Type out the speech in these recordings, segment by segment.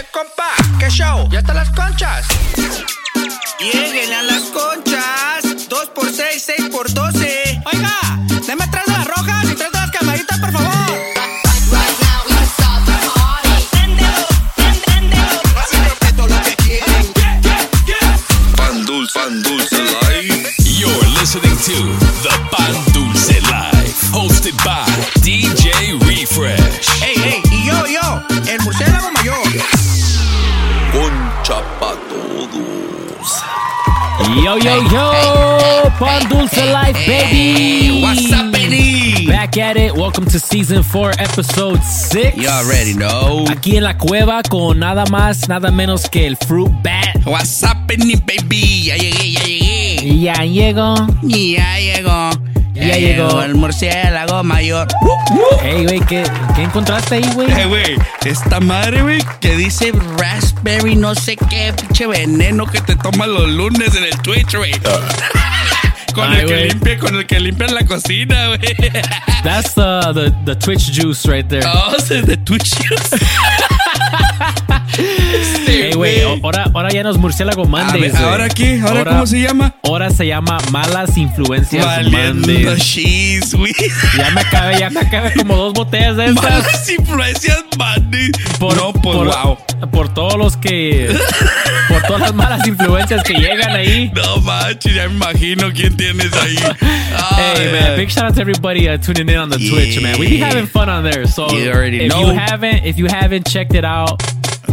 Eh, compa, ¿qué show? ¿Ya están las conchas? Lleguen a las Yo, yo! Pan Dulce Life, baby! What's up, baby? Back at it. Welcome to season 4, episode 6. You already know. Aquí en la cueva con nada más, nada menos que el Fruit Bat. What's happening, baby? Ya llegué, ya llegué. Y ya llegó. Ya llegó. Llegó. el murciélago mayor. Hey, güey, ¿qué, ¿qué encontraste ahí, güey? Eh, güey, esta madre, güey, que dice raspberry, no sé qué, pinche veneno que te toma los lunes en el Twitch, güey. con, Ay, el que limpia, con el que limpia la cocina, güey. That's the, the, the Twitch juice right there. Oh, es de Twitch. Este, Hey, güey, ahora, ahora ya no es Murciélago Mondays, ver. ¿ahora qué? ¿Ahora cómo se llama? Ahora se llama Malas Influencias Valiendo Mondays. güey. Ya me acabé, ya me acabé como dos botellas de esas. Malas influencias, Monday. Por, no, pues, por, wow. por todos los que. por todas las malas influencias que llegan ahí. No manches, ya me imagino quién tienes ahí. Hey Ay, man, big shout out to everybody uh, tuning in on the Twitch, man. We be Yeah. having fun on there. So You already if know. you haven't, if you haven't checked it out,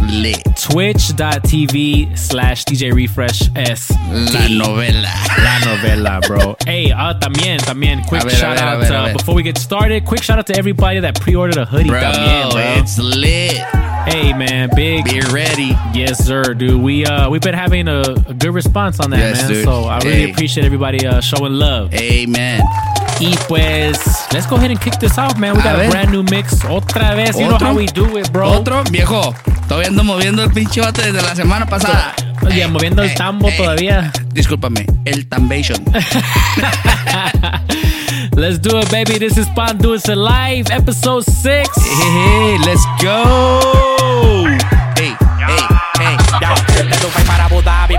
Lit. twitch.tv slash DJ Refresh S. La novela. La novela, bro. hey, uh, también, también, quick ver, shout ver, out ver, uh, before we get started. Quick shout out to everybody that pre-ordered a hoodie. Bro, también, bro. it's lit. Hey man, big Be ready. Yes, sir, dude. We uh we've been having a, a good response on that, Yes, man. dude. So I really Hey. appreciate everybody uh, showing love. Amen. Y pues, let's go ahead and kick this off, man. We got a, ver. brand new mix. Otra vez, you know how we do it, bro. Otro, viejo. Todavía ando moviendo el pinche bote desde la semana pasada. Oye, moviendo el tambo todavía. Discúlpame, el tambation. Let's do it, baby. This is Pan Dulce Life, episode six. hey, let's go. Hey, hey, hey. Ya,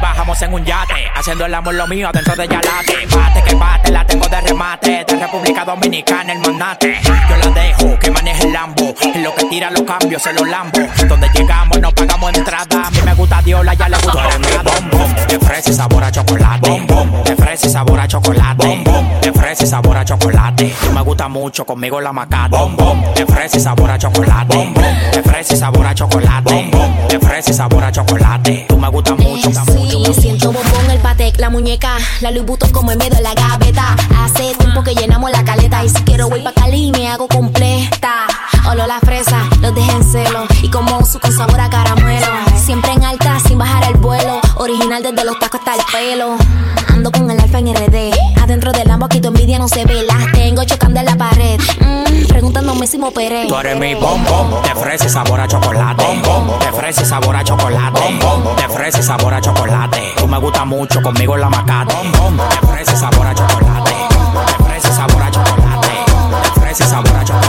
bajamos en un yate Haciendo el amor lo mío dentro de Yalate. Bate que bate, la tengo de remate De República Dominicana el mandate Yo la dejo que maneje el Lambo En lo que tira los cambios se los lambo. Donde llegamos no pagamos entrada A mí me gusta Diola, ya le gusta mi bom bom De fresa y sabor a chocolate. Bom bom. De fresa y sabor a chocolate. Bom bom. De fresa y sabor a chocolate. Tú me gusta mucho, conmigo la macate Bom bom. De fresa y sabor a chocolate. Bom bom. De fresa y sabor a chocolate. Bom bom. De fresa y sabor a chocolate. Tú me gusta mucho, mucho, siento bombón, el patec, la muñeca, la Louis Vuitton como el medio de la gaveta. Hace tiempo que llenamos la caleta y si quiero voy pa' Cali me hago completa. Olo la fresa, los dejé en celo y como su con sabor a caramelo. Siempre en alta sin bajar el vuelo, original desde los tacos hasta el pelo. Ando con el alfa en RD, adentro del Lambo aquí tu envidia no se ve. Las tengo chocando en la pared, mm, preguntándome si me operé. Tú eres mi bombón, fresa y sabor a chocolate. Fresa y sabor a chocolate. Fresa y sabor a chocolate. Tú me gusta mucho, conmigo la macate. Fresa y sabor a chocolate. Fresa y sabor a chocolate. Fresa y sabor a chocolate.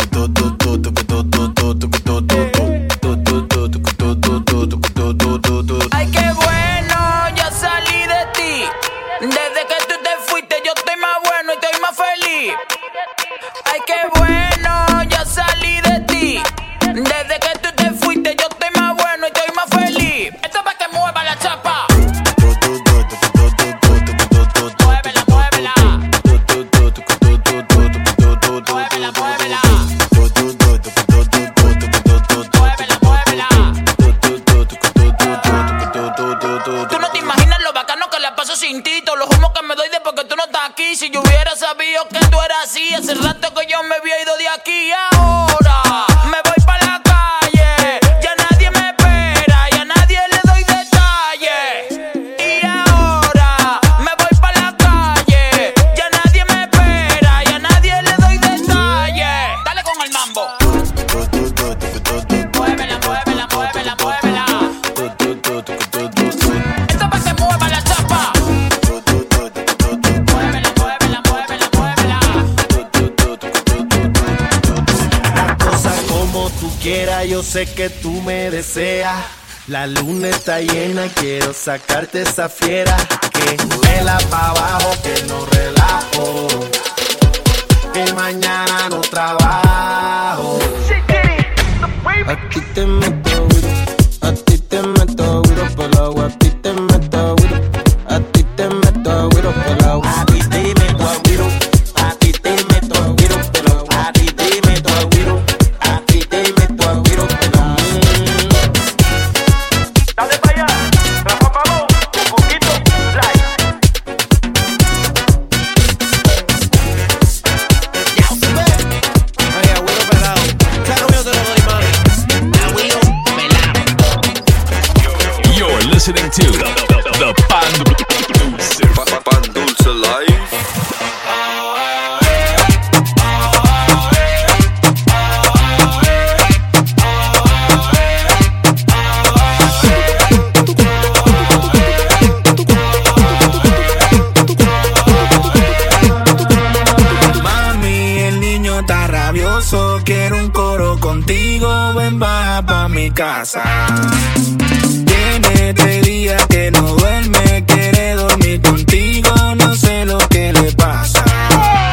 hace rato que yo me había ido de aquí. Ahora yo sé que tú me deseas. La luna está llena, quiero sacarte esa fiera. Que vela pa' abajo, que no relajo. Que mañana no trabajo. A ti te meto, a ti te meto, por el agua, mi casa. Tiene tres días que no duerme, quiere dormir contigo, no sé lo que le pasa.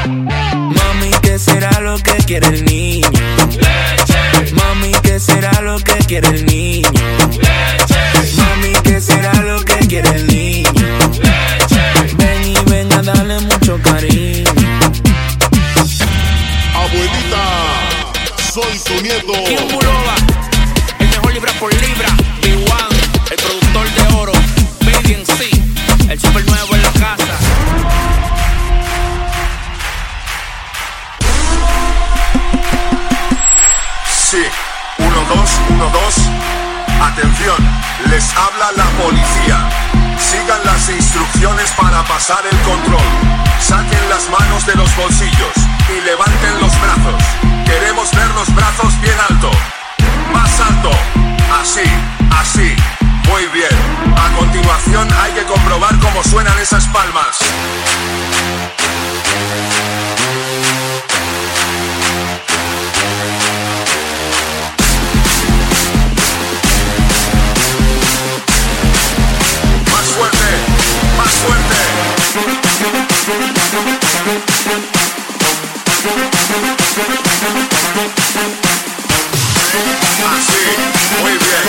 Mami, ¿qué será lo que quiere el niño? Mami, ¿qué será lo que quiere el niño? Mami, ¿qué será lo que quiere el niño? Ven y ven a darle mucho cariño. Abuelita, soy tu nieto. Kim Libra por libra. B1, el productor de oro. Baby C, el super nuevo en la casa. Sí, 1, 2, 1, 2. Atención, les habla la policía. Sigan las instrucciones para pasar el control. Saquen las manos de los bolsillos y levanten los brazos. Queremos ver los brazos bien alto. Más alto. Así, así. Muy bien. A continuación hay que comprobar cómo suenan esas palmas. Más fuerte, más fuerte. Sí, muy bien.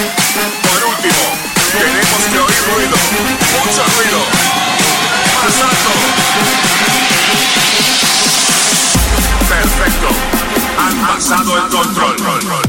Por último, tenemos que oír ruido. Mucho ruido. Más alto. Perfecto. Han pasado el control.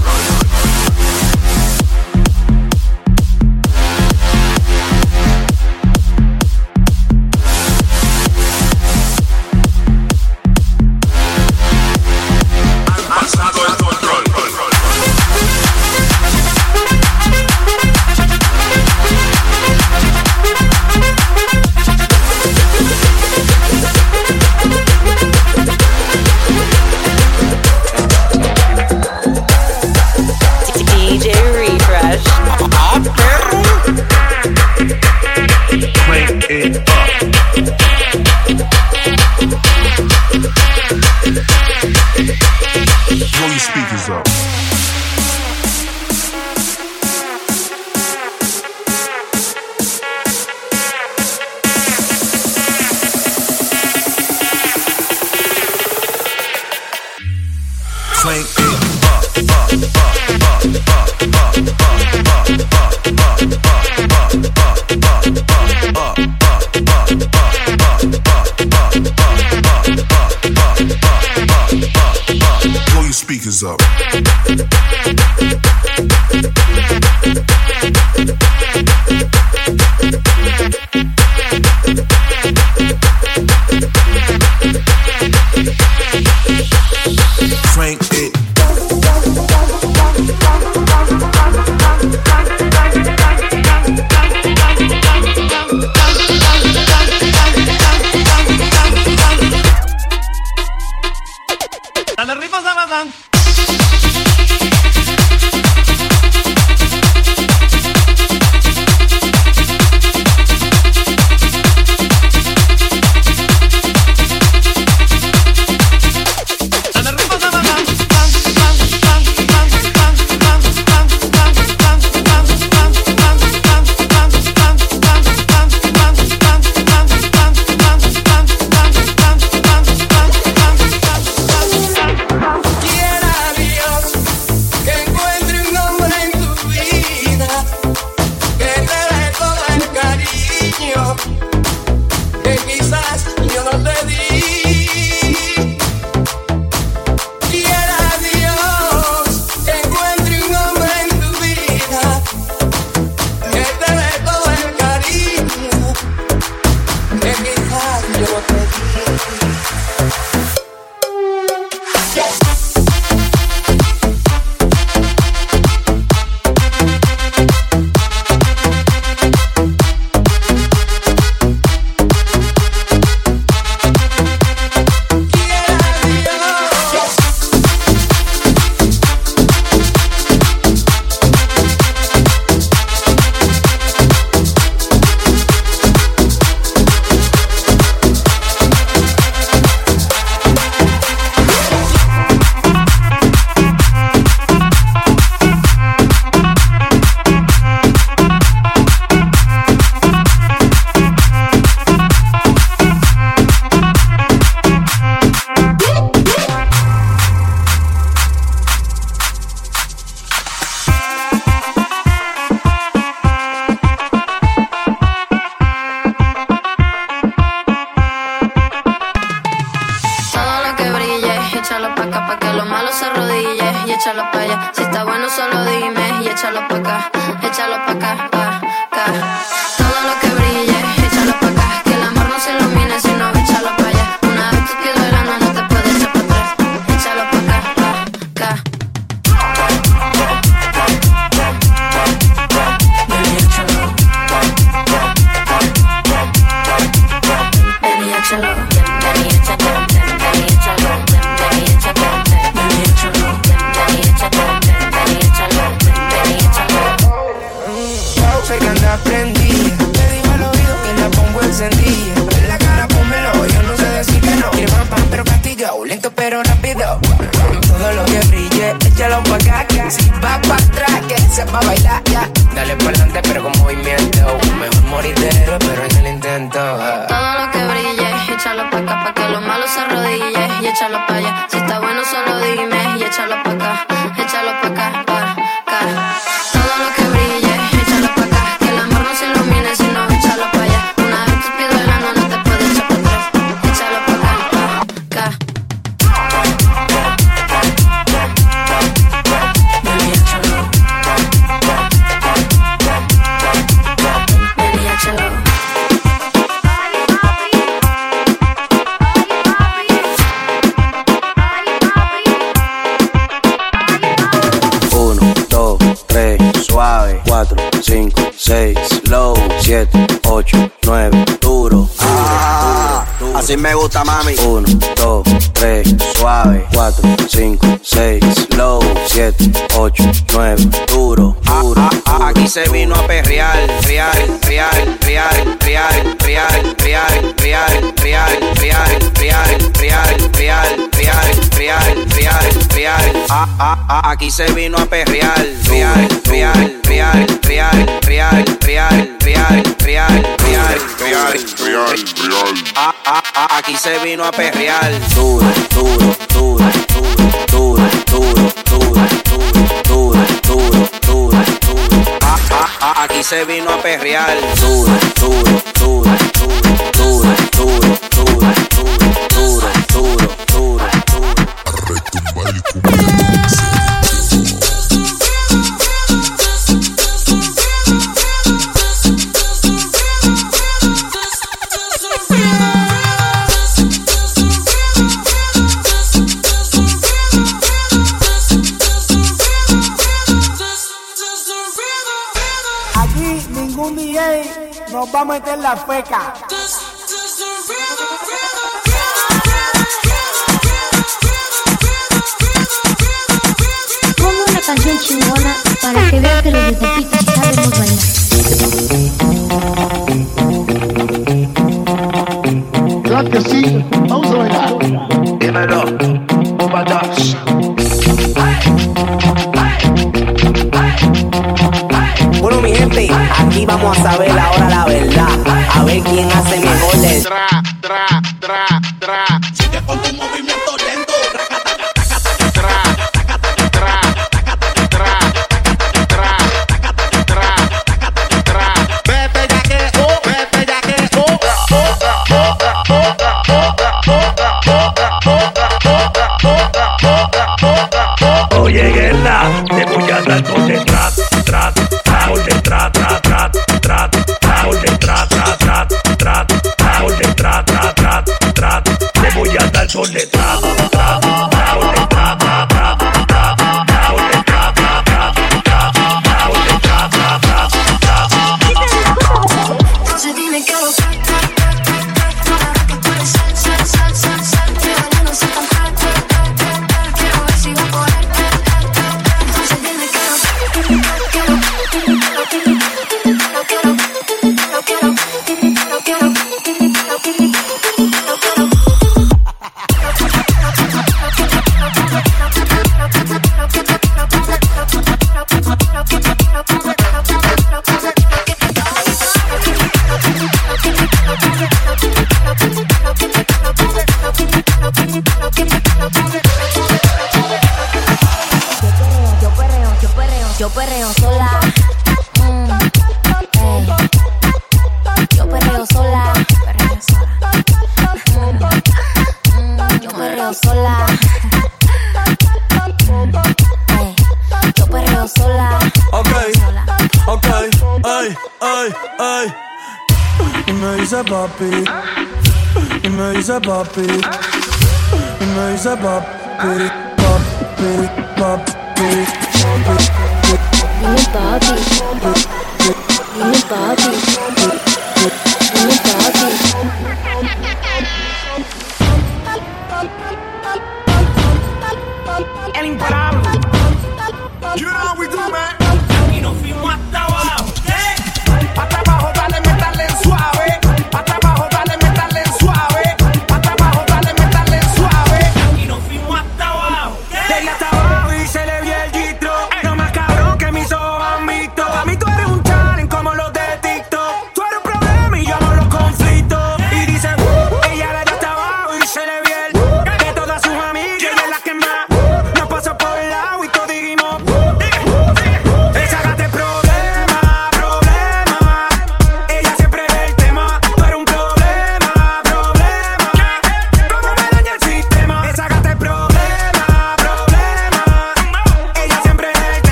Ah, aquí se vino a perrear, real, real, real, real, real, real, real, real, real, real, Ah, ah, ah, aquí se vino a perrear. Duro, duro, duro, duro, duro, duro, duro, duro, duro, duro, Ah, ah, ah, aquí se vino a perrear. Duro, duro, duro, duro, duro, duro, duro. nos va a meter la feca. Pongo una canción chingona para que vean que los deportistas sabemos bailar. Claro que sí, vamos a bailar. Dímelo. Aquí vamos a saber ahora la verdad. A ver quién hace mejor. Tra. step up, put it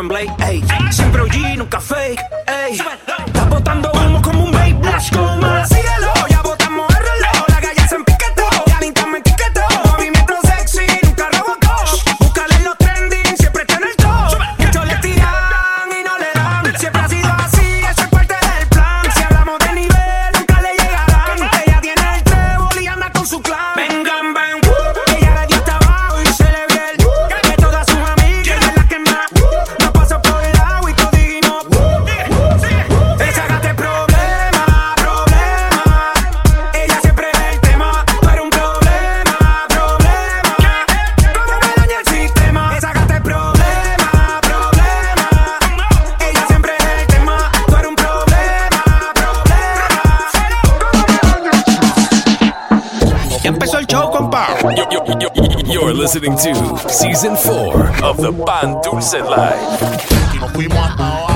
en Ey. Siempre OG, nunca fake. Ey. Estás botando humo como un vape. Blash. Sigue listening to Season 4 of the Pan Dulce Life.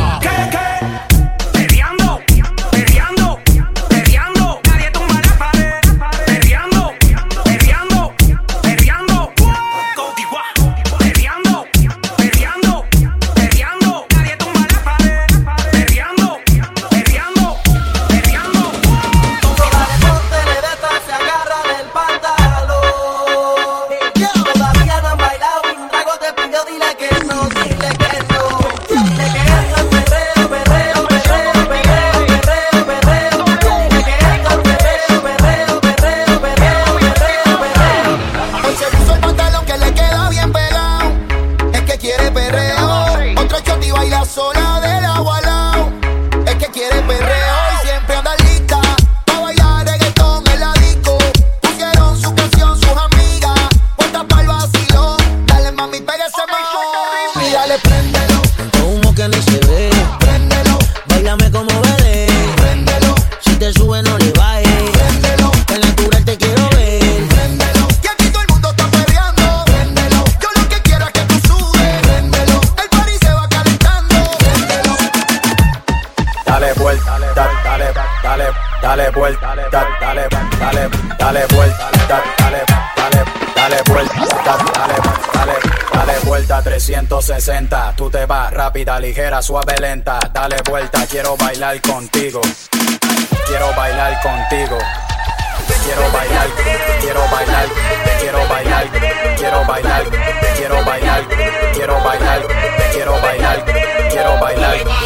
dale, dale vuelta, dale, dale, dale, dale vuelta, dale, dale, dale vuelta, dale, dale, dale vuelta 360. Tú te vas rápida, ligera, suave, lenta. Dale vuelta, quiero bailar contigo. Quiero bailar contigo. Quiero bailar, quiero bailar, quiero bailar, quiero bailar, quiero bailar, quiero bailar, quiero bailar, quiero bailar.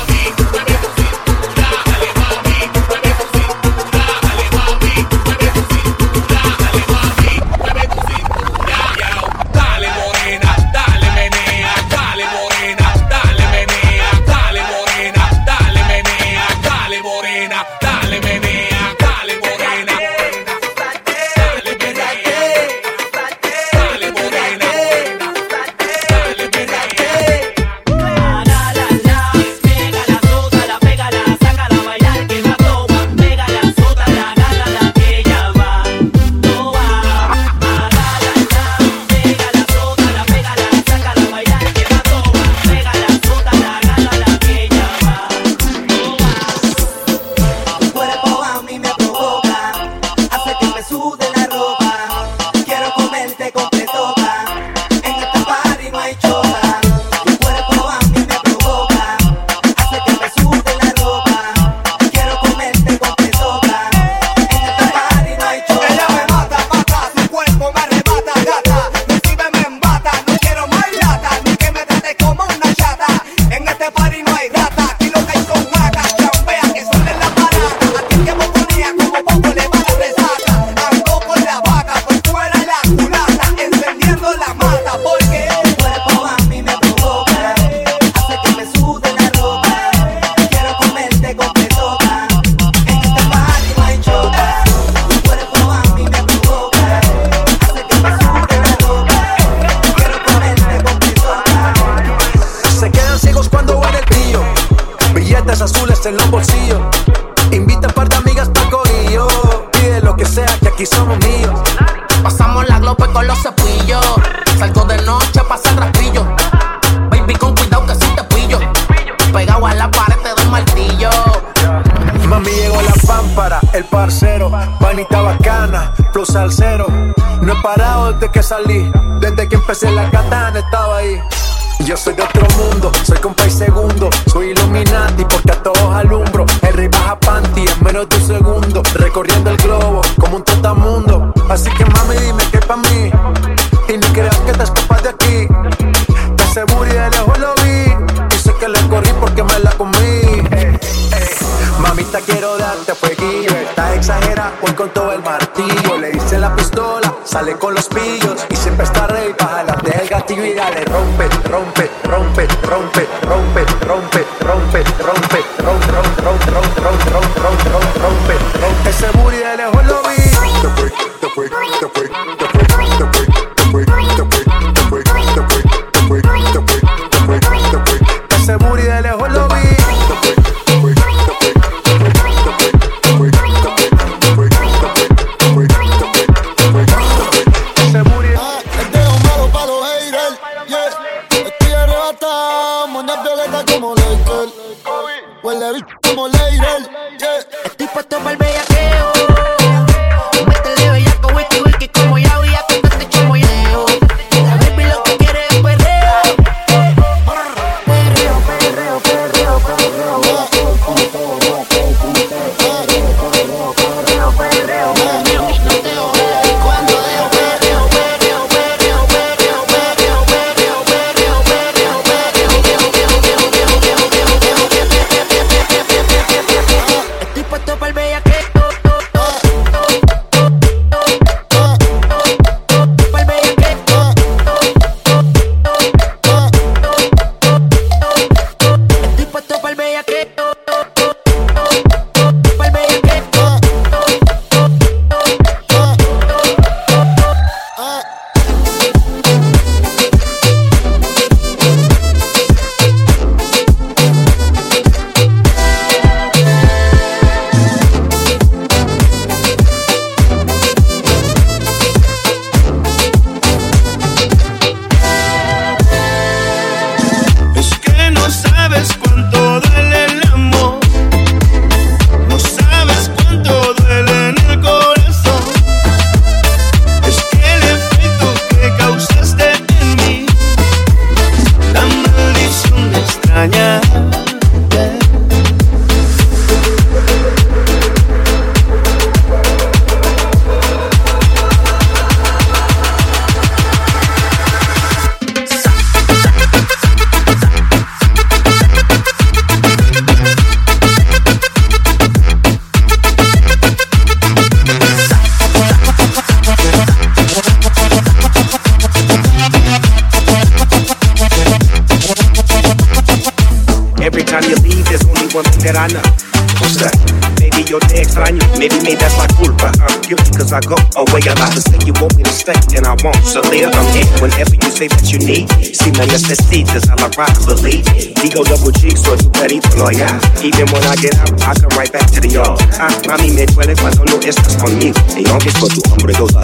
aquí somos míos. Pasamos la glope con los cepillos. Salgo de noche, para hacer raspillo. Baby, con cuidado que si sí te pillo. Pegado a la pared te doy martillo. Mami llegó la pámpara, el parcero, panita bacana, flow salsero. No he parado desde que salí, desde que empecé la katana estaba ahí. Yo soy de otro mundo, soy compa y segundo. Soy Illuminati porque a todos alumbro. El rey baja panty en menos de un segundo. Recorriendo el sale con los pillos y siempre está rey, baja la del gatillo y dale, rompe, rompe. Si me necesitas, I'll rock, believe. Digo double G, so tu perito, yeah. Even when I get out, I come right back to the yard. Ah, mami, me duele cuando no estás conmigo. Y aunque soy tu hombre, todavía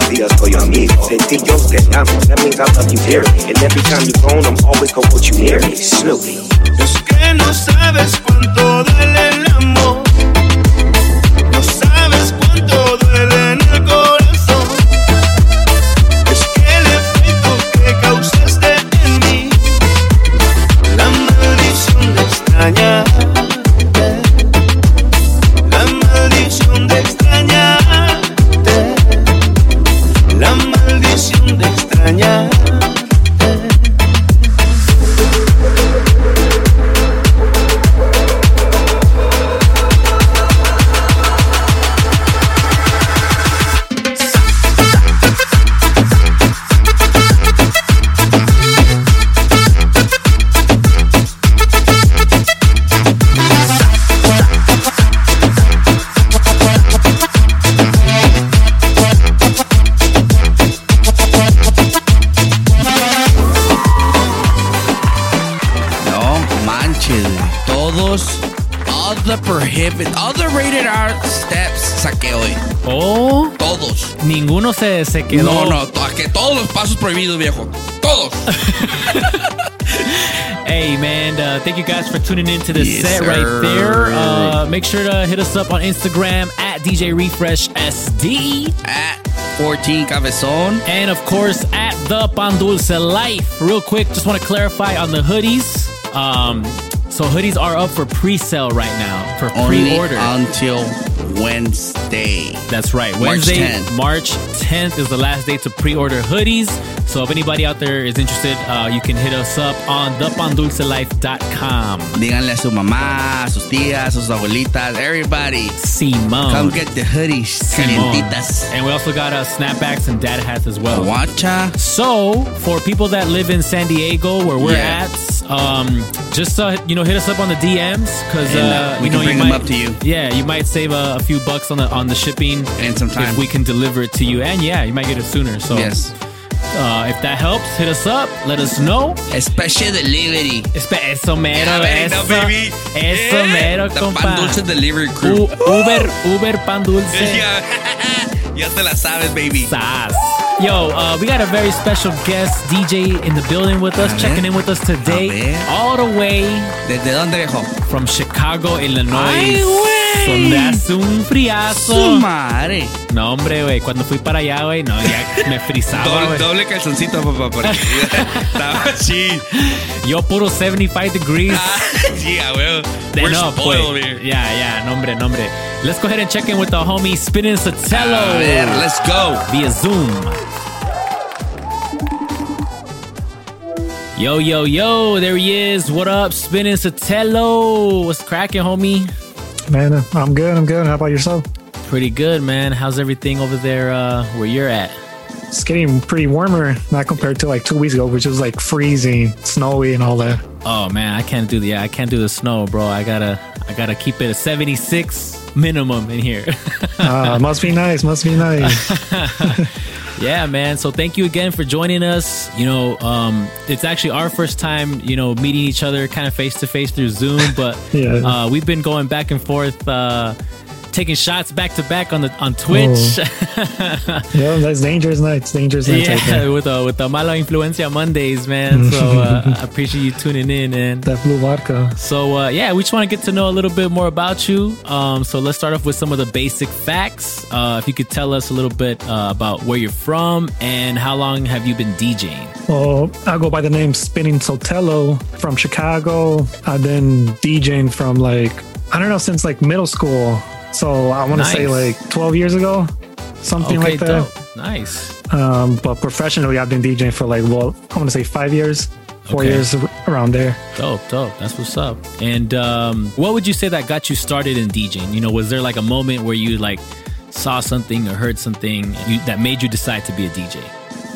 Ninguno se, se quedó. No, no, to- que todos los pasos prohibidos, viejo. Todos. Hey man, uh, thank you guys for tuning in to the Yes, set sir. right there. Uh, make sure to hit us up on Instagram at DJ Refresh SD. At 14 Cabezon. And of course at the Pandulce Life. Real quick, just want to clarify on the hoodies. Um, so hoodies are up for pre-sale right now for pre-order. until Wednesday. That's right. March Wednesday, 10th. March 10th is the last day to pre-order hoodies. So if anybody out there is interested, uh, you can hit us up on thepandulcelife.com. Díganle a su mamá, a sus tías, a sus abuelitas, everybody. Simone. Come get the hoodies, calientitas. And we also got uh, snapbacks and dad hats as well. Guacha. So for people that live in San Diego, where we're Yeah. at, um, just uh, you know hit us up on the DMs because uh, uh, we you can know bring you them might, up to you. Yeah, you might save a, a few bucks on the on the shipping and some time if we can deliver it to you. And yeah, you might get it sooner. So Yes. Uh, if that helps, hit us up. Let us know. Special delivery. Espe- eso mero, Yeah, baby, no, eso, baby. eso Yeah. mero, The compa. Pan Dulce Delivery Crew. U- Uber, Uber pan dulce. Ya, ya te la sabes, baby. Sas. Yo, uh, we got a very special guest DJ in the building with us, checking in with us today, all the way ¿Desde dónde, viejo? from Chicago, Illinois. Ay, güey. Donde hace un friazo. Su madre. No, hombre, güey, cuando fui para allá, güey, no, ya me frizaba, Doble, güey. doble calzoncito, papá. Porque estaba así. Yo puro 75 degrees. Yeah, well, De we're no, spoiled pues. here. Yeah, yeah, nombre, nombre. Let's go ahead and check in with the homie Spinnin Sotelo. A ver, let's go. Via Zoom. Yo, yo, yo, there he is. What up, Spinnin Sotelo? What's cracking, homie? Man, uh, I'm good. I'm good. How about yourself? Pretty good, man. How's everything over there uh, where you're at? It's getting pretty warmer, not compared to like two weeks ago, which was like freezing, snowy, and all that. Oh man, I can't do the yeah, I can't do the snow, bro. I gotta I gotta keep it at 76 minimum in here. Uh, must be nice. Must be nice. yeah, man. So thank you again for joining us. You know, um, it's actually our first time, you know, meeting each other kind of face to face through Zoom, but Yeah. uh, we've been going back and forth, uh, taking shots back to back on the on Twitch. yeah, that's dangerous nights. Dangerous nights. yeah, there. with the with the Mala Influencia Mondays, man. So uh, I appreciate you tuning in, and that blue vodka. So uh, yeah, we just want to get to know a little bit more about you. Um, so let's start off with some of the basic facts. Uh, if you could tell us a little bit uh, about where you're from and how long have you been DJing? Well, I go by the name Spinnin Sotelo from Chicago. I've been DJing from like I don't know since like middle school. So I want to say like 12 years ago, something okay, like that. dope. Nice. Um, but professionally, I've been DJing for like well, I want to say five years, four Okay. years around there. Dope, dope. That's what's up. And um, what would you say that got you started in DJing? You know, was there like a moment where you like saw something or heard something you, that made you decide to be a DJ?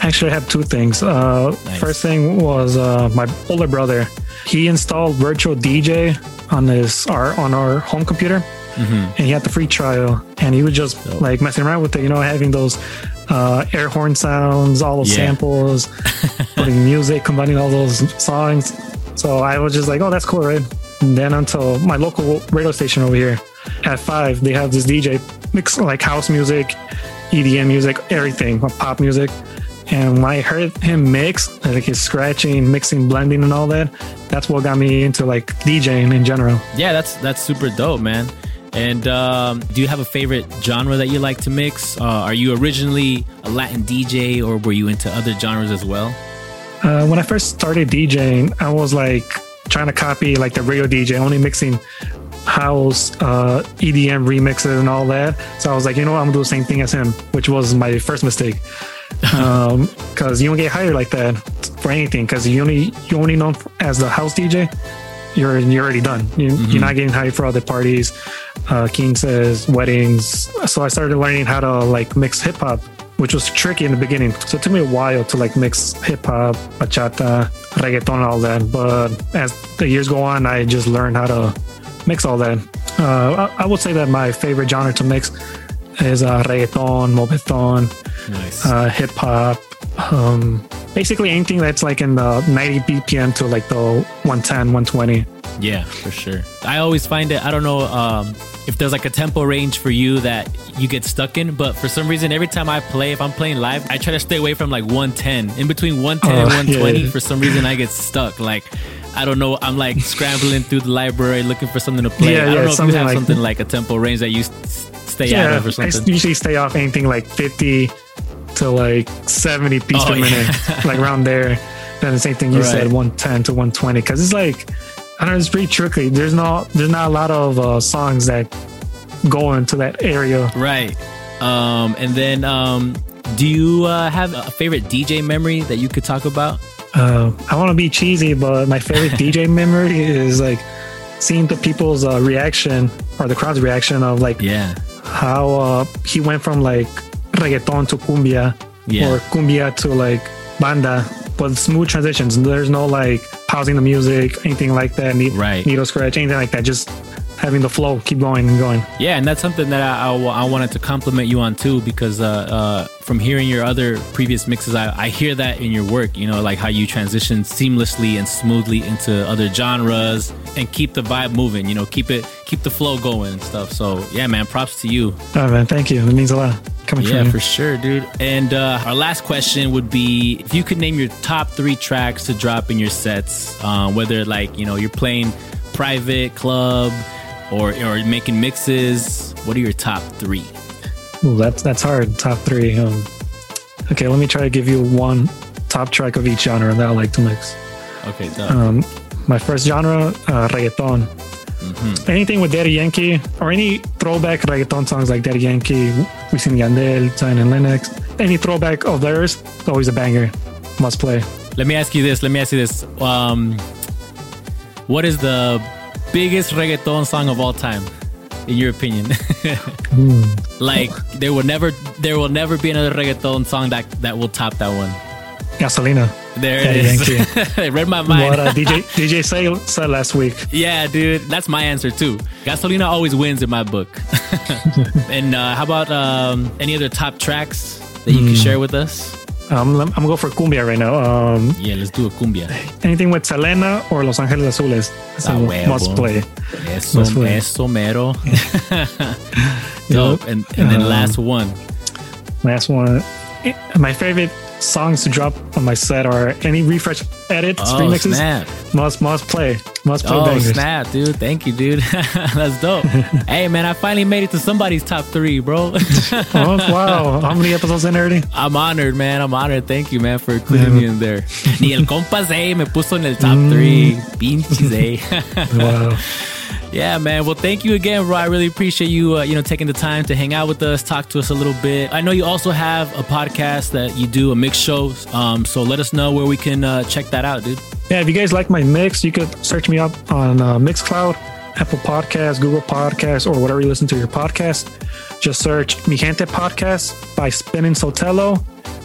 Actually, I have two things. Uh, First thing was uh, my older brother. He installed Virtual DJ on his our on our home computer, and he had the free trial. And he was just like messing around with it, you know, having those uh, air horn sounds, all those Yeah. samples, putting music, combining all those songs. So I was just like, oh, that's cool, right? And then until my local radio station over here at five, they have this DJ mix like house music, EDM music, everything, pop music. And when I heard him mix, like his scratching, mixing, blending, and all that, that's what got me into like DJing in general. Yeah, that's that's super dope, man. And um, do you have a favorite genre that you like to mix? Uh, are you originally a Latin DJ, or were you into other genres as well? Uh, when I first started DJing, I was like trying to copy like the radio DJ, only mixing house, uh, EDM remixes and all that. So I was like, you know what, I'm gonna do the same thing as him, which was my first mistake. Um, cause you don't get hired like that for anything. Cause you only, you only known as the house DJ. You're, you're already done. You, You're not getting hired for other parties, uh, quinces, weddings. So I started learning how to like mix hip hop, which was tricky in the beginning. So it took me a while to like mix hip hop, bachata, reggaeton, all that. But as the years go on, I just learned how to mix all that. Uh, I, I would say that my favorite genre to mix is uh, reggaeton, moombahton, Nice. uh, hip hop. Um, basically anything that's like in the 90 BPM to like the 110, 120. Yeah, for sure. I always find it. I don't know um, if there's like a tempo range for you that you get stuck in, but for some reason, every time I play, if I'm playing live, I try to stay away from like 110. In between 110 and Oh, 120, yeah. for some reason, I get stuck. Like, I don't know. I'm like scrambling through the library looking for something to play. Yeah, I don't yeah, know if you have like- something like a tempo range that you stay out of or something. I usually stay off anything like 50 to like 70 beats Oh, per yeah. minute, like around there. Then the same thing you said, 110 to 120, because it's like I don't know, it's pretty tricky. There's not there's not a lot of uh, songs that go into that area. Right. Um, and then, um, do you uh, have a favorite DJ memory that you could talk about? Uh, I want to be cheesy, but my favorite DJ memory is like seeing the people's uh, reaction or the crowd's reaction of like yeah how uh, he went from like reggaeton to cumbia Yeah. or cumbia to like banda, but smooth transitions. There's no like pausing the music, anything like that. Need, Right. Needle scratch, anything like that. Just having the flow keep going and going. Yeah, and that's something that I, I, I wanted to compliment you on too, because uh, uh, from hearing your other previous mixes, I, I hear that in your work. You know, like how you transition seamlessly and smoothly into other genres and keep the vibe moving. You know, keep it keep the flow going and stuff. So yeah, man, props to you. Oh man, thank you. It means a lot coming Yeah, from you. for sure, dude. And uh, our last question would be if you could name your top three tracks to drop in your sets, uh, whether like you know you're playing private club or or making mixes. What are your top three? Ooh, that's that's hard. Top three. Um, okay, let me try to give you one top track of each genre that I like to mix. Okay, done. Um, my first genre, uh, reggaeton. Mm-hmm. Anything with Daddy Yankee or any throwback reggaeton songs like Daddy Yankee, Wisin Yandel, Zion and Lennox. Any throwback of theirs, always a banger. Must play. Let me ask you this. Let me ask you this. Um, what is the biggest reggaeton song of all time, in your opinion? like there will never there will never be another reggaeton song that that will top that one. Gasolina. There it is. It read my mind. What uh, DJ DJ say, said last week. Yeah, dude, that's my answer too. Gasolina always wins in my book. and uh, how about um, any other top tracks that you can Hmm. share with us? Um, I'm gonna go for cumbia right now. Um, Yeah, let's do a cumbia. anything with Selena or Los Angeles Azules. That's Ah, must play. Eso, Must play. eso mero. Dope. And, and then Um, last one. Last one. Eh, My favorite songs to drop on my set or any refresh edits, Oh, remixes. snap. Must must play. Must play Oh, bangers. snap, dude. Thank you, dude. That's dope. hey, man, I finally made it to somebody's top three, bro. Oh, wow. How many episodes in already? I'm honored, man. I'm honored. Thank you, man, for including me in there. Ni el compas, eh, me puso en el top Mm. three. Pinches, eh. Wow. Yeah, man. Well, thank you again, bro. I really appreciate you, uh, you know, taking the time to hang out with us, talk to us a little bit. I know you also have a podcast that you do, a mix show. Um, so let us know where we can uh, check that out, dude. Yeah, if you guys like my mix, you could search me up on uh, Mixcloud, Apple Podcasts, Google Podcasts, or whatever you listen to your podcast. Just search Mi Gente Podcast by Spinnin Sotelo.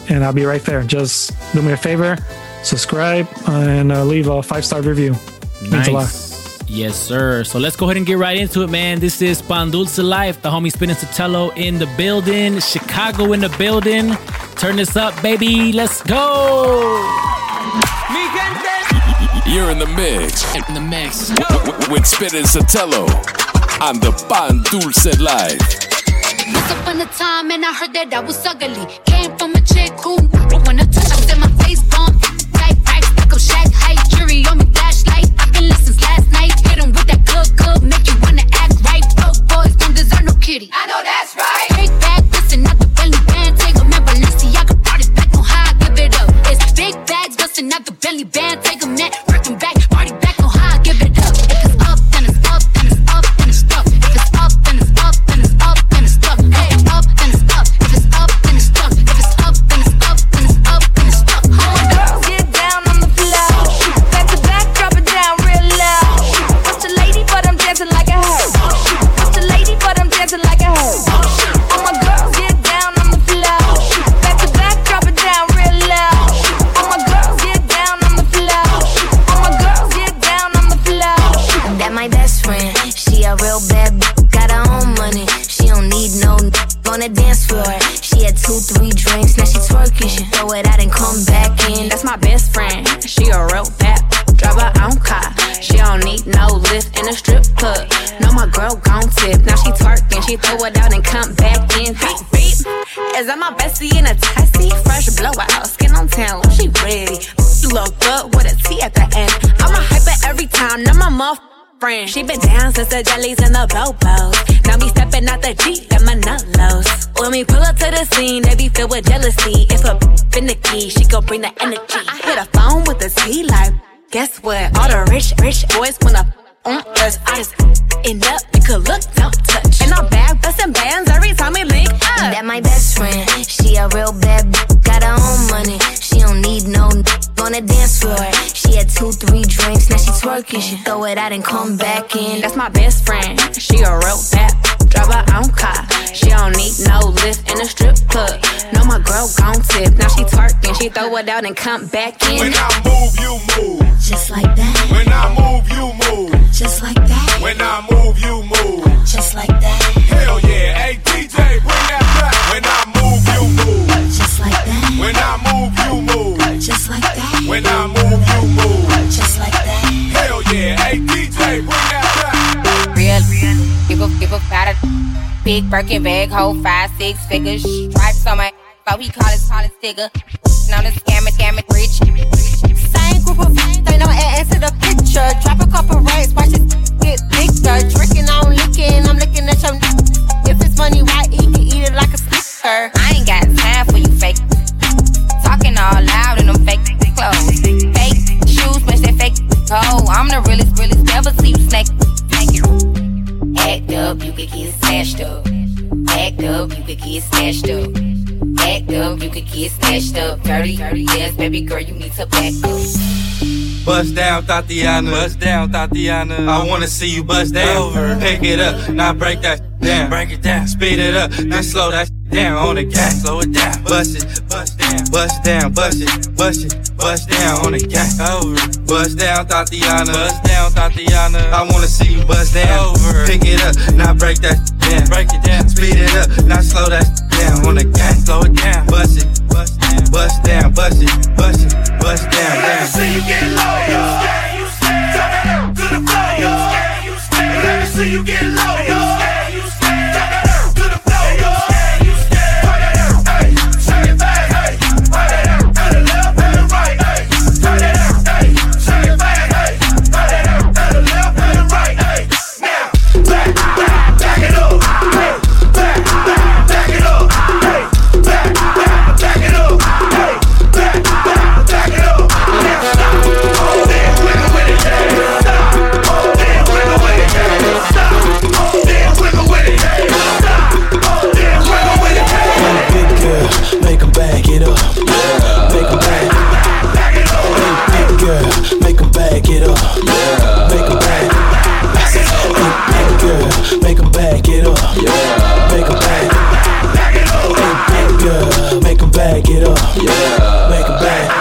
and I'll be right there. Just do me a favor, subscribe, and uh, leave a five star review. Means a lot. Nice. Yes, sir. So let's go ahead and get right into it, man. This is Pan Dulce Life, the homie Spinnin Sotelo in the building, Chicago in the building. Turn this up, baby. Let's go. You're in the mix. In the mix. W- with Spinnin Sotelo on the Pan Dulce Life. Once upon a time, and I heard that I was ugly. Came from a chick who, but when I touch, I said my face bomb. Deserve Since the jellies and the bobos. Now me stepping out the Jeep and my nullos. When we pull up to the scene, they be filled with jealousy. If a finicky, she gon' bring the energy. I hit a phone with a T like, guess what? All the rich, rich boys wanna She throw it out and come back in. That's my best friend. She a real bad drive her own car. She don't need no lift in a strip club. No, my girl gon' tip. Now she twerking, she throw it out and come back in. When I move, you move. Just like that. When big Birkin bag, hold five six figures. Stripes on my, so he call call it sticker. Known to scam it, scam rich. Same group of they know add to the picture. Drop a couple rights, watch it get bigger. Drinking, I'm licking, I'm looking at your. If it's money, why he can eat it like a snicker? I ain't got time for you fake. Talking all loud in them fake clothes. Fake shoes, match that fake toe. I'm the realest, realest, never see you snake. Thank you. Act up, you could get smashed up. Act up, you could get smashed up. Act up, you could get snatched up. Dirty, dirty, yes, baby girl, you need to back up. Bust down, Tatiana. Bust down, Tatiana. I wanna see you bust down. Over. Pick it up, now break that down. Break it down. Speed it up, then slow that down on the gas. Slow it down. Bust it, bust down, bust down, bust it, bust it, bust down on the gas. Over. Bust down, Tatiana. Bust down, Tatiana. I wanna see you bust down. Over. Pick it up, now break that down. Break it down. Speed it up, now slow that down on the gas. Slow it down. Bust it, bust down, bust down, bust it, bust it, bust down, down. See you get low, yo. Turn it up to the floor, yo. Let me see you get low, yo. Yeah. Make them back.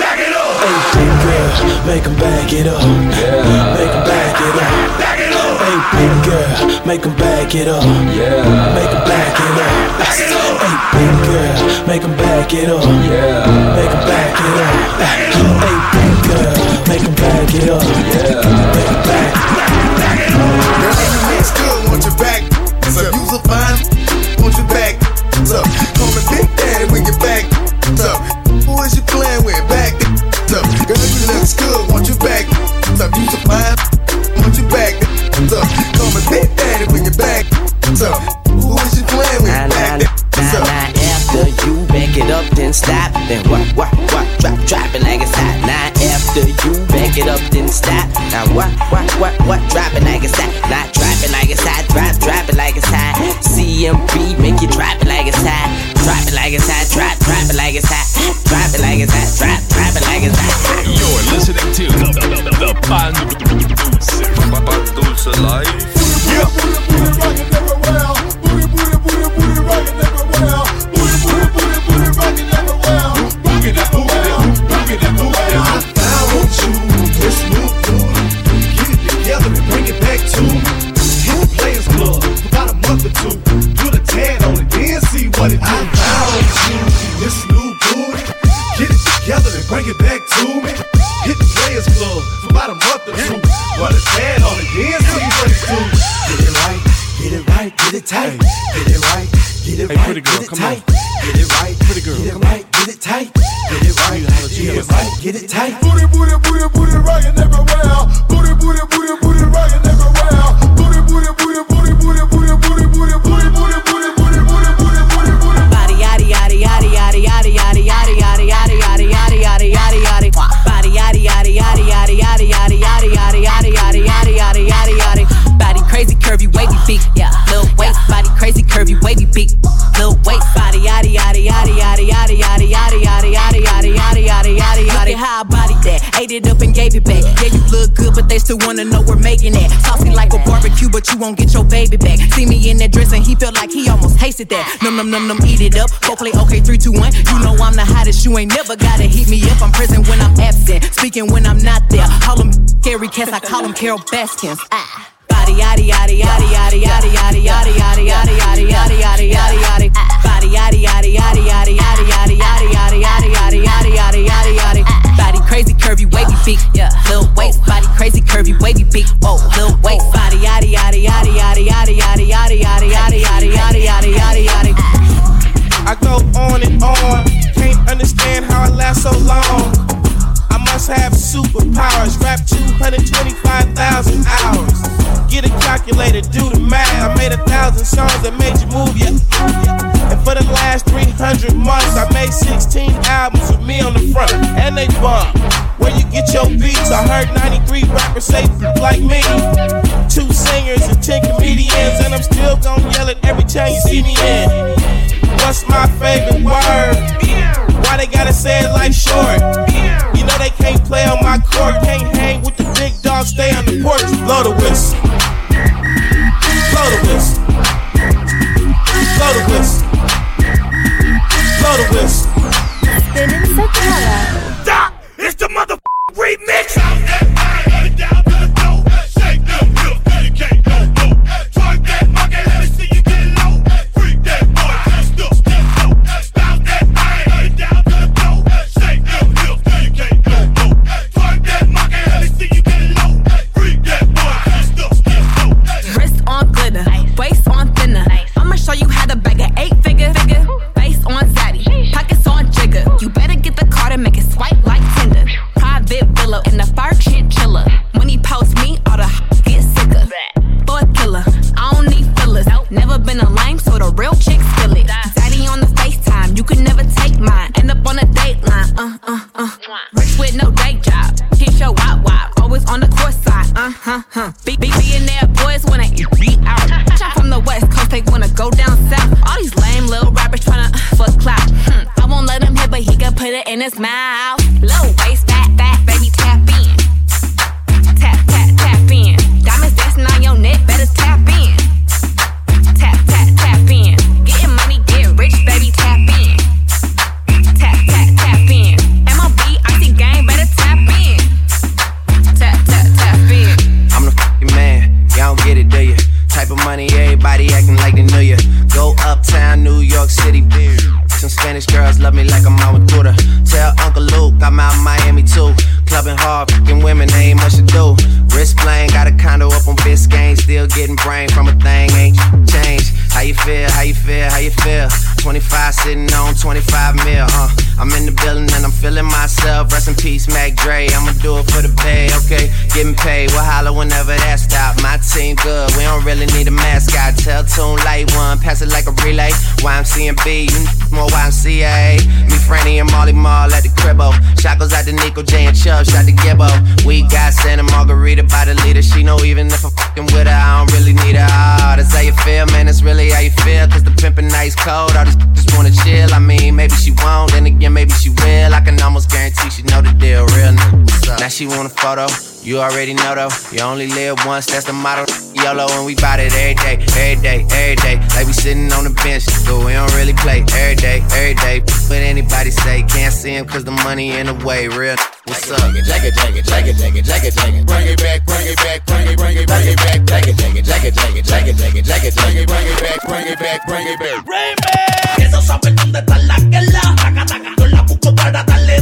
Back it up. Hey, girls, make them back it up. Yeah. Make them back it up. Back it up. Hey, big girl, make them back it up. Yeah. Make them back it up. Back it up. Hey, big girl, make them back it up. Yeah. Make them back it up. Back it up. Hey, big girl, make them back it up. Yeah. Make them back. Back it up. Girl, you mix good, want your back. So you's a fine, want your back. So call me Big Daddy when you're back. So who is you playing with? Back. So girl, you looks good, want your back. So you's a fine, want your back. So call me Big Daddy when you're back. So who is you playing with? Back. So After you back it up, then stop. Then what, what, what? Drop, drop it like it's hot. Now after you back it up, then stop. Now what, what, what, what? Drop it like it's hot. Now drop it like it's hot. Drop, drop it like it's hot. CMB how I body that ate it up and gave it back yeah you look good but they still wanna know we're making it saucy like a barbecue but you won't get your baby back see me in that dress and he felt like he almost tasted that num num num num eat it up go play okay three two one you know I'm the hottest you ain't never gotta heat me up I'm present when I'm absent speaking when I'm not there call them scary cats I call them Carole Baskins ah Body yaddy yaddy yaddy yaddy yaddy yaddy yaddy yaddy yaddy yaddy yaddy yaddy yaddy yaddy Body yaddy yaddy yaddy yaddy yaddy yaddy yaddy yaddy yaddy yaddy yaddy yaddy yaddy crazy curvy wavy beak yeah little waist body crazy curvy wavy beak whoa little waist body yaddy yaddy yaddy yaddy yaddy yaddy yaddy yaddy yaddy yaddy yaddy yaddy yaddy yaddy I go on and on. Can't understand how I last so long. Must have superpowers. Rap 225,000 hours. Get a calculator, do the math. I made a thousand songs that made you move, yeah. And for the last 300 months, I made 16 albums with me on the front, and they bump. Where you get your beats? I heard 93 rappers say like me. Two singers and 10 comedians, and I'm still gonna yell it every time you see me in. What's my favorite word? Why they gotta say it like short? You know they can't play on my court, can't hang with the big dogs, stay on the porch, blow the whistle. Blow the whistle. Blow the whistle. Blow the whistle. Stop! It's the mother remix! Wrist uh uh uh. Rich with no day job, hit your wop wop. Always on the course side, uh huh huh. Be be billionaire boys wanna eat me out. Shot from the west coast, they wanna go down south. All these lame little rappers tryna uh, fuck clout. Hmm. I won't let him hit, but he can put it in his mouth. Clubbing hard, fucking women, ain't much to do. Wrist playing, got a condo up on Biscayne. Still getting brain from a thing, ain't changed. How you feel? How you feel? How you feel? 25 sitting on 25 mil, uh. I'm in the building and I'm feeling myself. Rest in peace, Mac Dre. I'ma do it for the pay, okay? Getting paid, we'll holler whenever that stop. My team good, we don't really need a mascot. Tell Tune Light One, pass it like a relay. YMCMB, you more YMCA. Me, Franny, and Molly Mall at the cribbo. Goes out to Nico J and Chubb, shot to Gibbo. We got Santa Margarita by the leader. She know even if I'm fucking with her, I don't really need her. Oh, that's how you feel, man. That's really how you feel. Cause the pimpin' nice cold. All these just wanna chill. I mean, maybe she won't, then again, maybe she will. I can almost guarantee she know the deal. Real nigga. Now she want a photo. You already know though, you only live once, that's the motto. YOLO and we bout it every day, every day, every day. Like we sitting on the bench, but we don't really play every day, every day. But anybody say, can't see him cause the money in the way. Real, what's up? Jack it, jack it, jack it, jack it, jack it, jack it. Bring it back, bring it back, bring it, bring it, bring it back. Jack it, jack it, jack it, jack it, jack it, jack it, jack it, jack it. Bring it back, bring it back, bring it back. Que no saben dónde está la que la taca, taca. Yo la busco para darle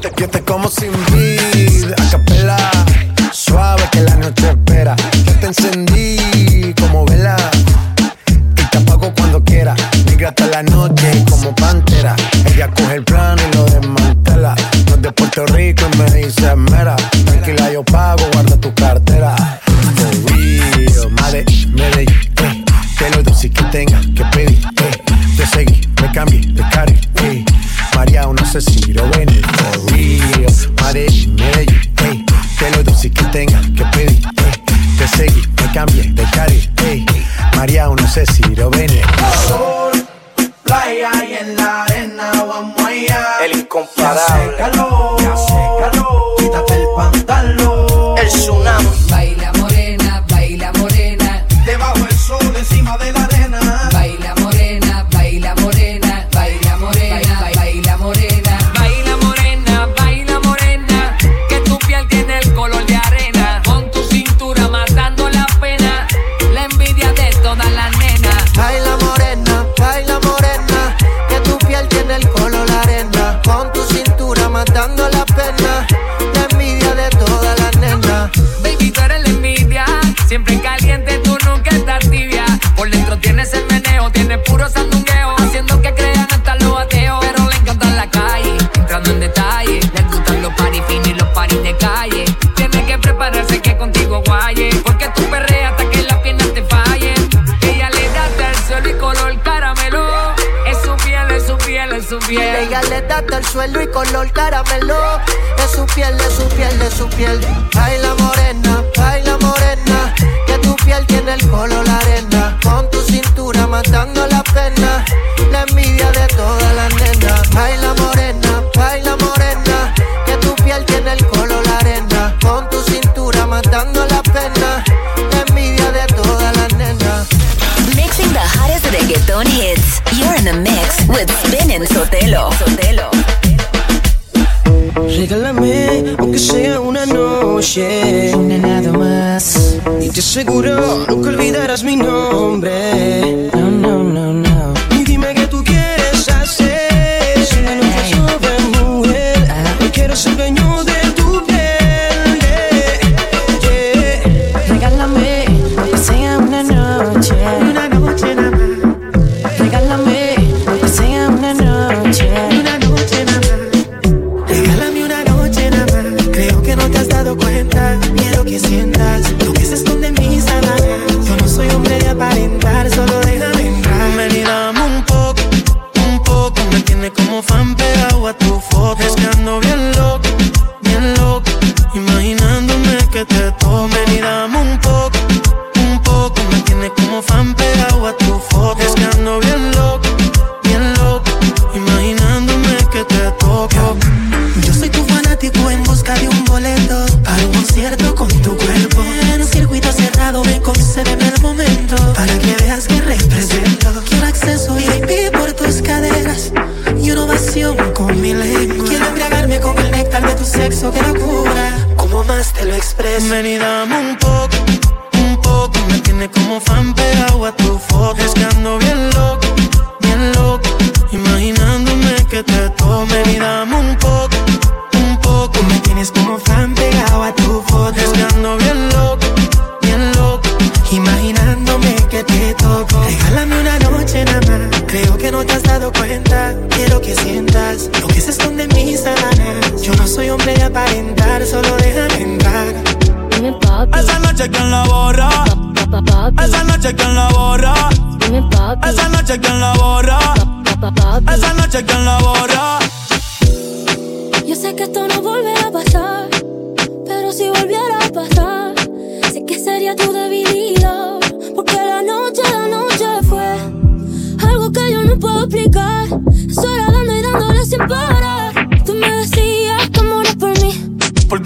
te, yo como sin vida, a suave que la noche espera. Yo te encendí Regálame, aunque sea una noche, una nada más. Y te aseguro, nunca olvidarás mi nombre. No, no,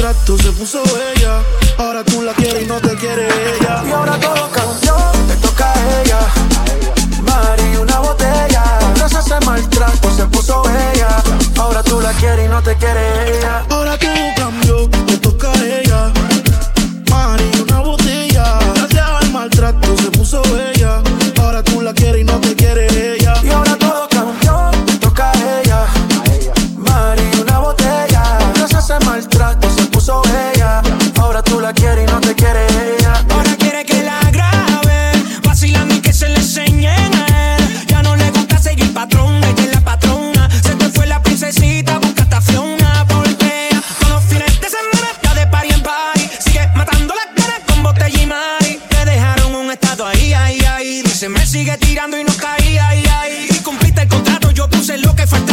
maltrato se puso bella. Ahora tú la quieres y no te quiere ella. Y ahora todo cambió, te toca a ella. Mari, una botella. Gracias al maltrato se puso bella. Ahora tú la quieres y no te quiere ella. Ahora todo sigue tirando y no caía, ahí, ahí. Y cumpliste el contrato, yo puse lo que faltaba.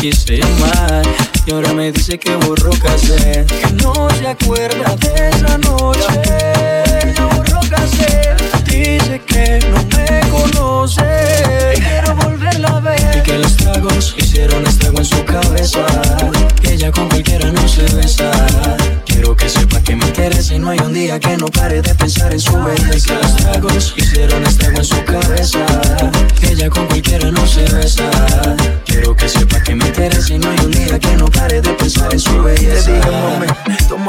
Quise llamar Y ahora me dice que borró cassette. Que no se acuerda de esa noche. Que borró cassette. Dice que no me conoce. Y Quiero volverla a ver. Y que los tragos hicieron estrago en su cabeza. Que ella con cualquiera no se besa. Quiero que sepa que me interesa y no hay un día que no pare de pensar en su belleza. Los tragos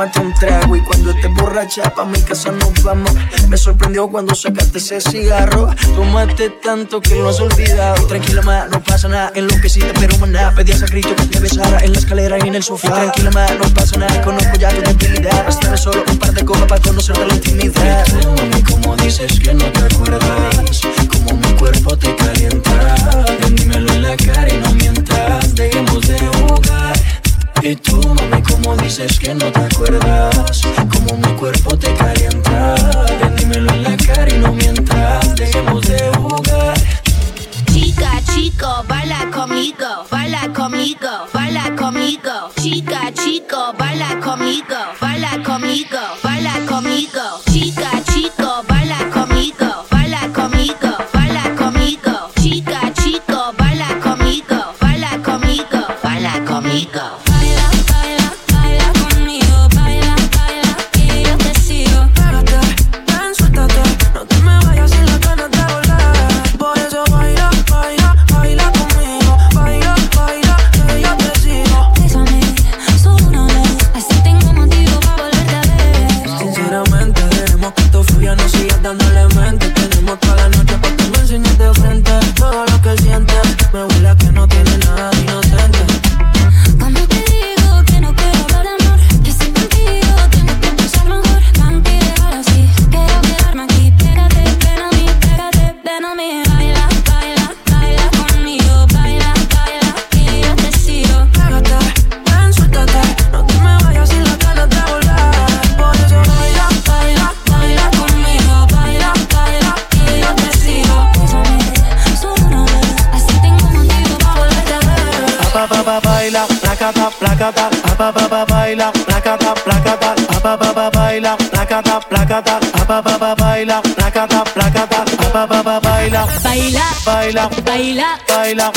tómate un trago y cuando estés borracha pa' mi casa nos vamos. Me sorprendió cuando sacaste ese cigarro. Tomaste tanto que lo has olvidado. Tranquila ma, no pasa nada, enloquecida pero maná. Pedías a grito que te besara en la escalera y en el sofá. Tranquila ma, no pasa nada, conozco ya tu debilidad. Bastame solo un par de copas para conocerte la intimidad. Y tú, mami, como dices que no te acuerdas, como mi cuerpo te calienta. Dímelo en la cara y no mientas, dejemos de jugar y tú, mami, como dices que no te acuerdas Como mi cuerpo te calienta Vendímelo en la cara y no mientas. Dejemos de jugar. Chica, chico, baila conmigo Baila conmigo, baila conmigo. Chica, chico, baila conmigo. baila, baila, baila.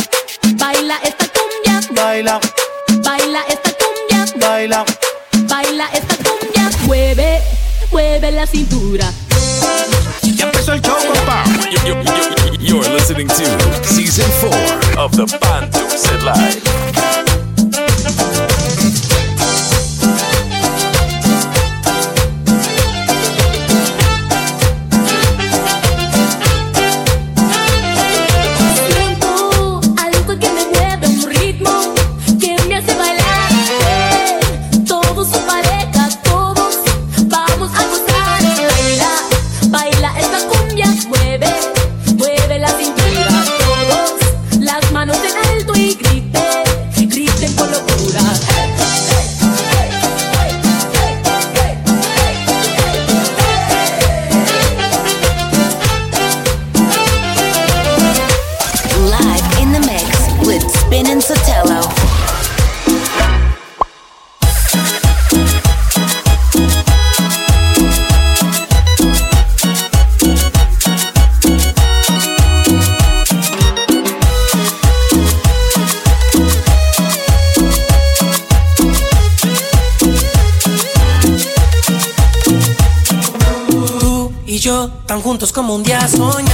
como un día soñar.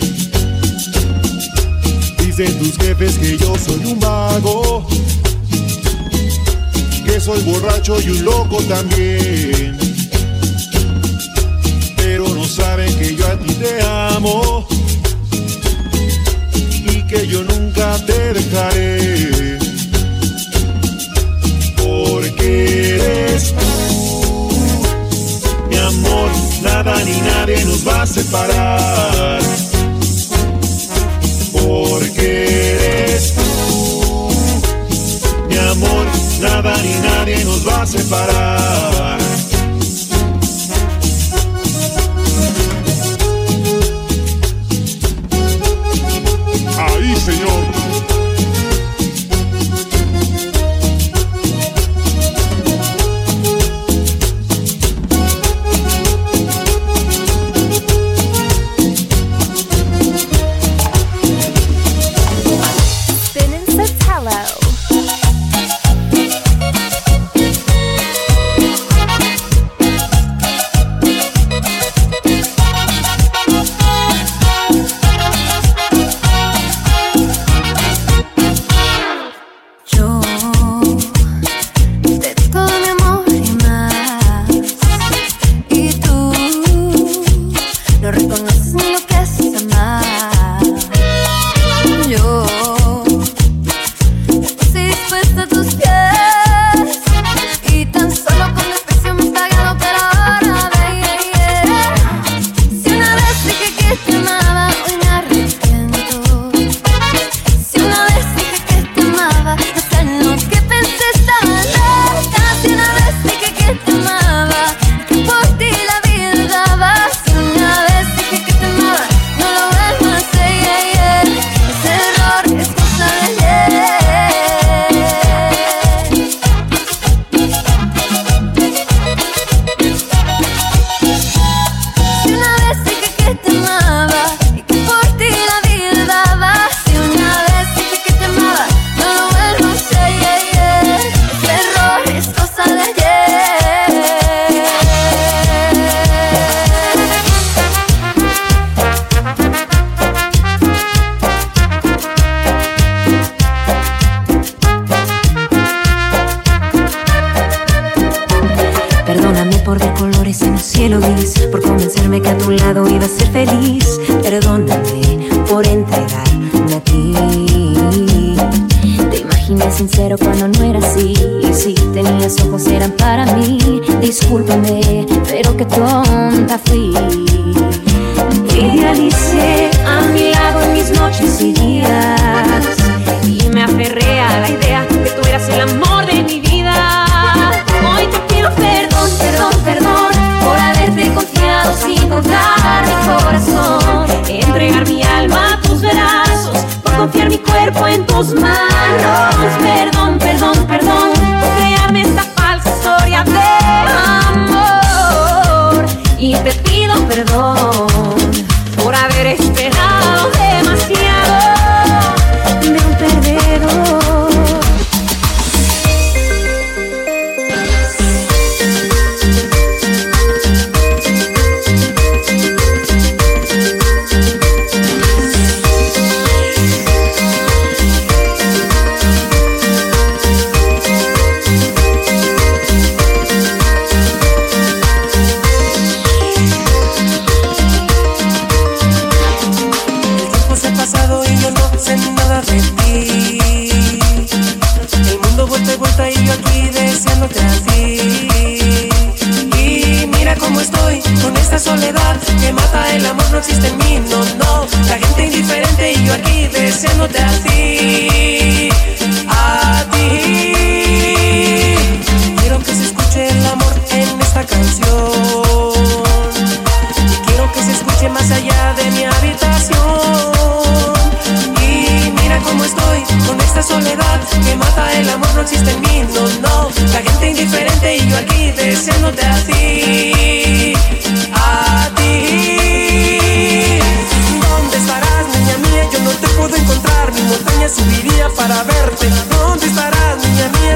Dicen tus jefes que yo soy un vago, que soy borracho y un loco también. Pero no saben que yo a ti te amo y que yo nunca te dejaré. Porque eres tú, mi amor, nada ni nadie nos va a separar porque eres tú, mi amor, nada ni nadie nos va a separar.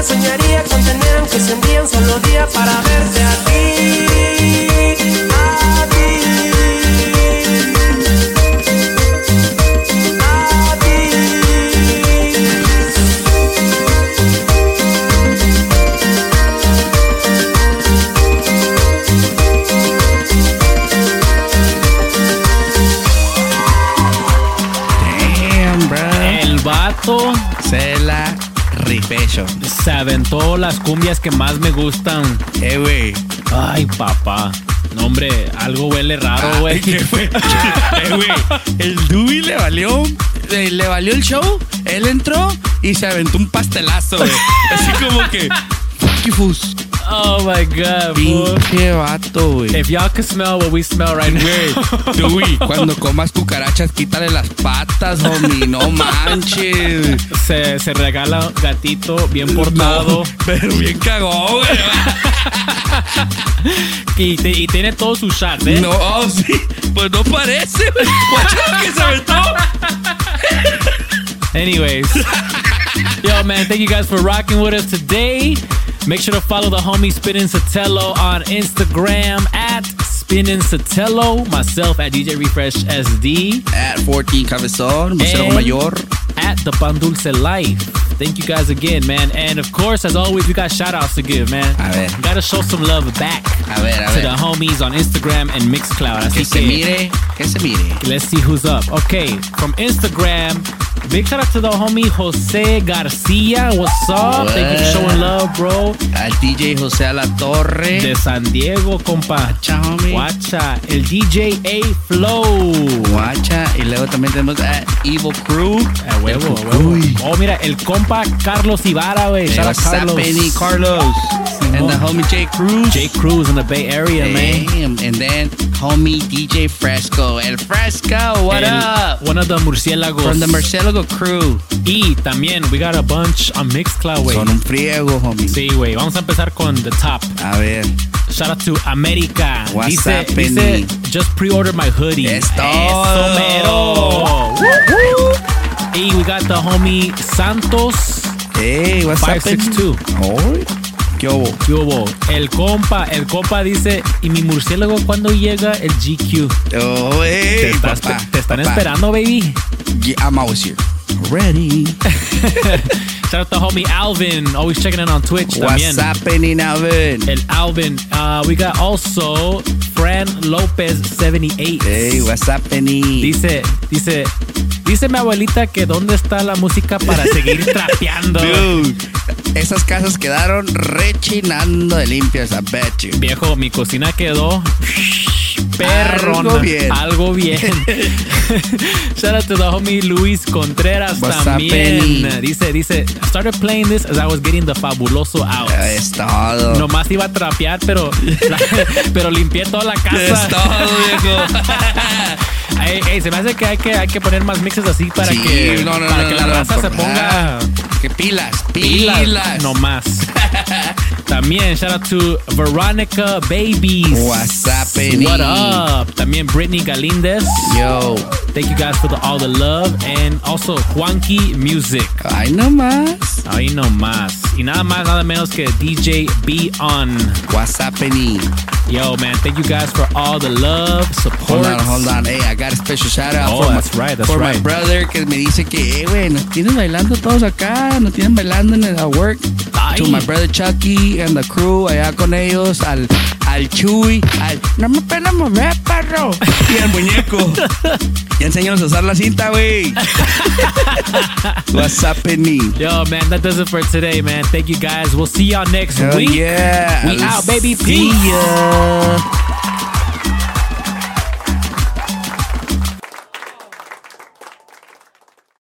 Soñaría con tener, aunque sea un solo día para cumbias que más me gustan. Eh, güey. Ay, papá. No, hombre, algo huele raro, güey. Eh, güey, el Dewey le valió, eh, le valió el show. Él entró y se aventó un pastelazo, güey. Así como que, fuck you, fus. Oh my god. Pinche vato, güey. If y'all can smell what we smell right now. Dewey, cuando comas cucarachas, quítale las patas, homie. No manches. Se, se regala un gatito bien portado. pero bien cagó, güey. Y, te- y tiene todos sus shots, ¿eh? No, oh, sí. Pues no parece, güey. Que se aventó. Anyways. Yo, man, thank you guys for rocking with us today. Make sure to follow the homie Spinnin Sotelo on Instagram at Spinnin Sotelo. Myself at DJ Refresh SD. At 14 Cabezón, Museo Mayor. At the Pan Dulce Life. Thank you guys again, man. And of course, as always, we got shout outs to give, man. A ver. Gotta show some love back A ver, a to ver. the homies on Instagram and Mixcloud. Así Que se que- mire, que se mire. Let's see who's up. Okay, from Instagram, big shout out to the homie Jose Garcia. What's up? Thank you for showing love, bro. Al DJ José La Torre. De San Diego, compa. Guacha, homie. Guacha. El DJ A Flow. Guacha. Y luego también tenemos a Evil Crew. A huevo, a huevo. Oh, mira, el compa Carlos Ibarra, güey. Shout out Carlos. Benny Carlos? And the homie Jay Cruz. Jay Cruz in the Bay Area, man. Damn. And then homie DJ Fresco. El Fresco, what El- up? Of the murciélagos. From the Murcielago crew. Y también, we got a bunch on Mixcloud, güey. Son un friego, homie. Sí, güey. Vamos a empezar con the top. A ver. Shout out to America. What's dice, up, dice, just pre-order my hoodie. Es Eso todo. mero. Woo. Y we got the homie Santos. Hey, what's up, 562. ¿Qué hubo? ¿Qué hubo? El compa, el compa dice, ¿y mi murciélago cuándo llega el GQ? Oh, hey, te, estás- papá, te están papá. esperando, baby. Yeah, I'm always here. Ready. Shout out to homie Alvin, always checking in on Twitch. What's también. happening, Alvin? El Alvin. Uh, we got also Fran Lopez 78. Hey, what's happening? Dice, dice, dice mi abuelita que dónde está la música para seguir trapeando. Dude, esas casas quedaron rechinando de limpias, I bet you. Viejo, mi cocina quedó perrona. Algo bien. Algo bien. Shout out to the homie Luis Contreras What's también. Dice, dice, I started playing this as I was getting the fabuloso out. Es todo. Nomás iba a trapear, pero, pero limpié toda la casa. Es todo, viejo. Ey, ey, se me hace que hay que, hay que poner más mixes así para Sí, que, no, no, para no, que no, la no, raza se ponga. Que pilas, pilas. pilas. No más. También shout out to Veronica Babies. What's happening? What up? También Brittany Galindez. Yo. Thank you guys for the, all the love. And also Juanqui Music. Ay, no más. Ahí no más. Y nada más, nada menos que DJ Be On. What's happening? Yo, man, thank you guys for all the love, support. Hold on, hold on. Hey, I got a special shout out Oh, for, that's my, right, that's for my brother que me dice que, eh, güey, nos tienen bailando todos acá, nos tienen bailando en el work. Ay. To my brother Chucky and the crew, allá con ellos, al, al Chuy, al, no me pena mover, perro. Y al muñeco. ya enséñanos a usar la cinta, güey. What's happening? Yo, man, that does it for today, man. Thank you guys. We'll see y'all next Hell week. yeah. We out, baby. See Peace. ya.